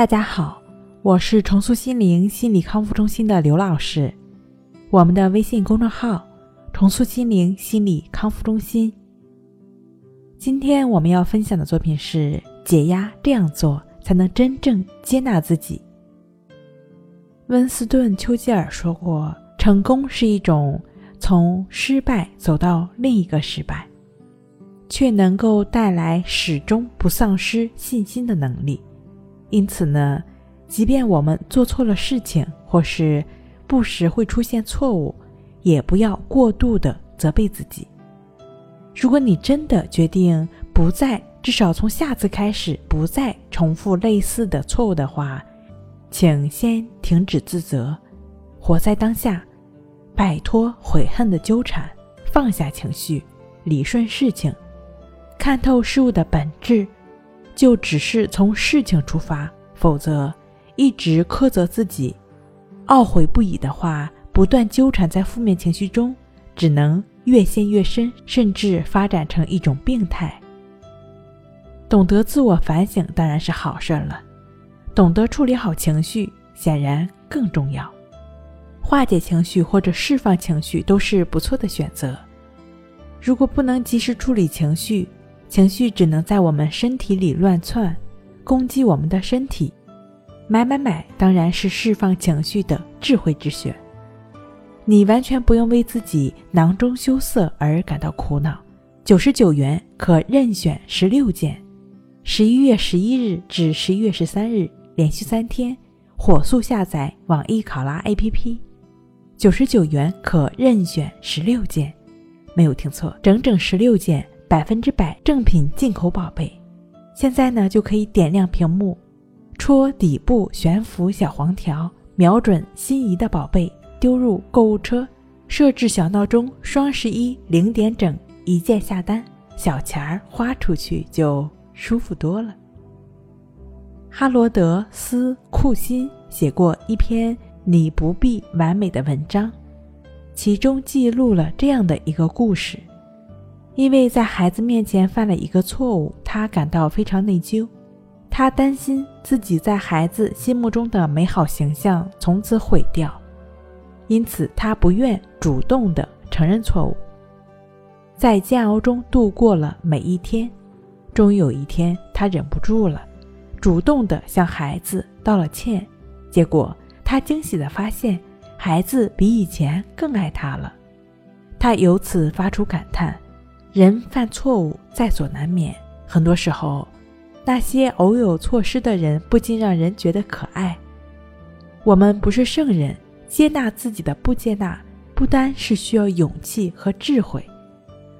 大家好，我是重塑心灵心理康复中心的刘老师。我们的微信公众号“重塑心灵心理康复中心”。今天我们要分享的作品是：解压这样做才能真正接纳自己。温斯顿·丘吉尔说过：“成功是一种从失败走到另一个失败，却能够带来始终不丧失信心的能力。”因此呢，即便我们做错了事情，或是不时会出现错误，也不要过度的责备自己。如果你真的决定不再，至少从下次开始不再重复类似的错误的话，请先停止自责，活在当下，摆脱悔恨的纠缠，放下情绪，理顺事情，看透事物的本质。就只是从事情出发，否则一直苛责自己、懊悔不已的话，不断纠缠在负面情绪中，只能越陷越深，甚至发展成一种病态。懂得自我反省当然是好事了，懂得处理好情绪显然更重要。化解情绪或者释放情绪都是不错的选择。如果不能及时处理情绪，情绪只能在我们身体里乱窜，攻击我们的身体。买买买当然是释放情绪的智慧之选。你完全不用为自己囊中羞涩而感到苦恼。九十九元可任选十六件。十一月十一日至十一月十三日，连续三天，火速下载网易考拉 APP。九十九元可任选十六件，没有听错，整整十六件。百分之百正品进口宝贝，现在呢就可以点亮屏幕，戳底部悬浮小黄条，瞄准心仪的宝贝，丢入购物车，设置小闹钟，双十一零点整一键下单，小钱儿花出去就舒服多了。哈罗德斯库辛写过一篇“你不必完美”的文章，其中记录了这样的一个故事。因为在孩子面前犯了一个错误，他感到非常内疚，他担心自己在孩子心目中的美好形象从此毁掉，因此他不愿主动的承认错误，在煎熬中度过了每一天。终于有一天，他忍不住了，主动的向孩子道了歉。结果他惊喜的发现，孩子比以前更爱他了。他由此发出感叹。人犯错误在所难免，很多时候，那些偶有错失的人不禁让人觉得可爱。我们不是圣人，接纳自己的不接纳，不单是需要勇气和智慧，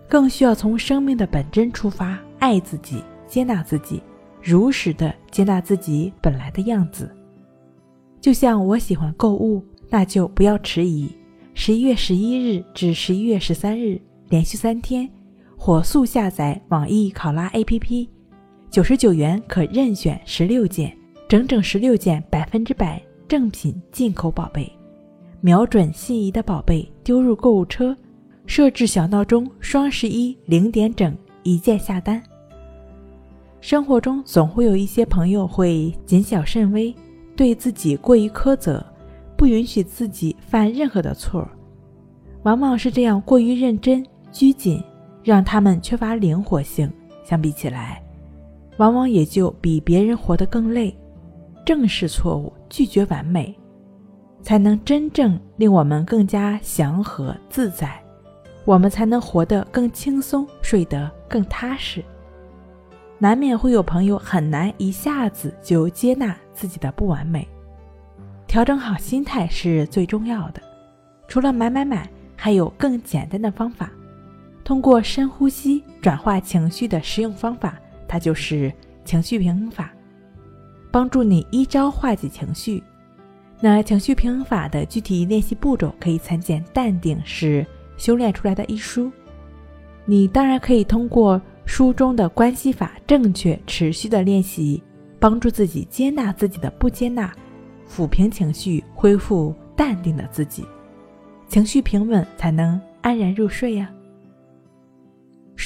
更需要从生命的本真出发，爱自己，接纳自己，如实的接纳自己本来的样子。就像我喜欢购物，那就不要迟疑。十一月十一日至十一月十三日，连续三天。火速下载网易考拉 APP，九十九元可任选十六件，整整十六件百分之百正品进口宝贝。瞄准心仪的宝贝，丢入购物车，设置小闹钟，双十一零点整一键下单。生活中总会有一些朋友会谨小慎微，对自己过于苛责，不允许自己犯任何的错，往往是这样过于认真拘谨。让他们缺乏灵活性，相比起来，往往也就比别人活得更累。正视错误，拒绝完美，才能真正令我们更加祥和自在，我们才能活得更轻松，睡得更踏实。难免会有朋友很难一下子就接纳自己的不完美，调整好心态是最重要的。除了买买买，还有更简单的方法。通过深呼吸转化情绪的实用方法，它就是情绪平衡法，帮助你一招化解情绪。那情绪平衡法的具体练习步骤可以参见《淡定是修炼出来的》一书。你当然可以通过书中的关系法，正确持续的练习，帮助自己接纳自己的不接纳，抚平情绪，恢复淡定的自己，情绪平稳才能安然入睡呀。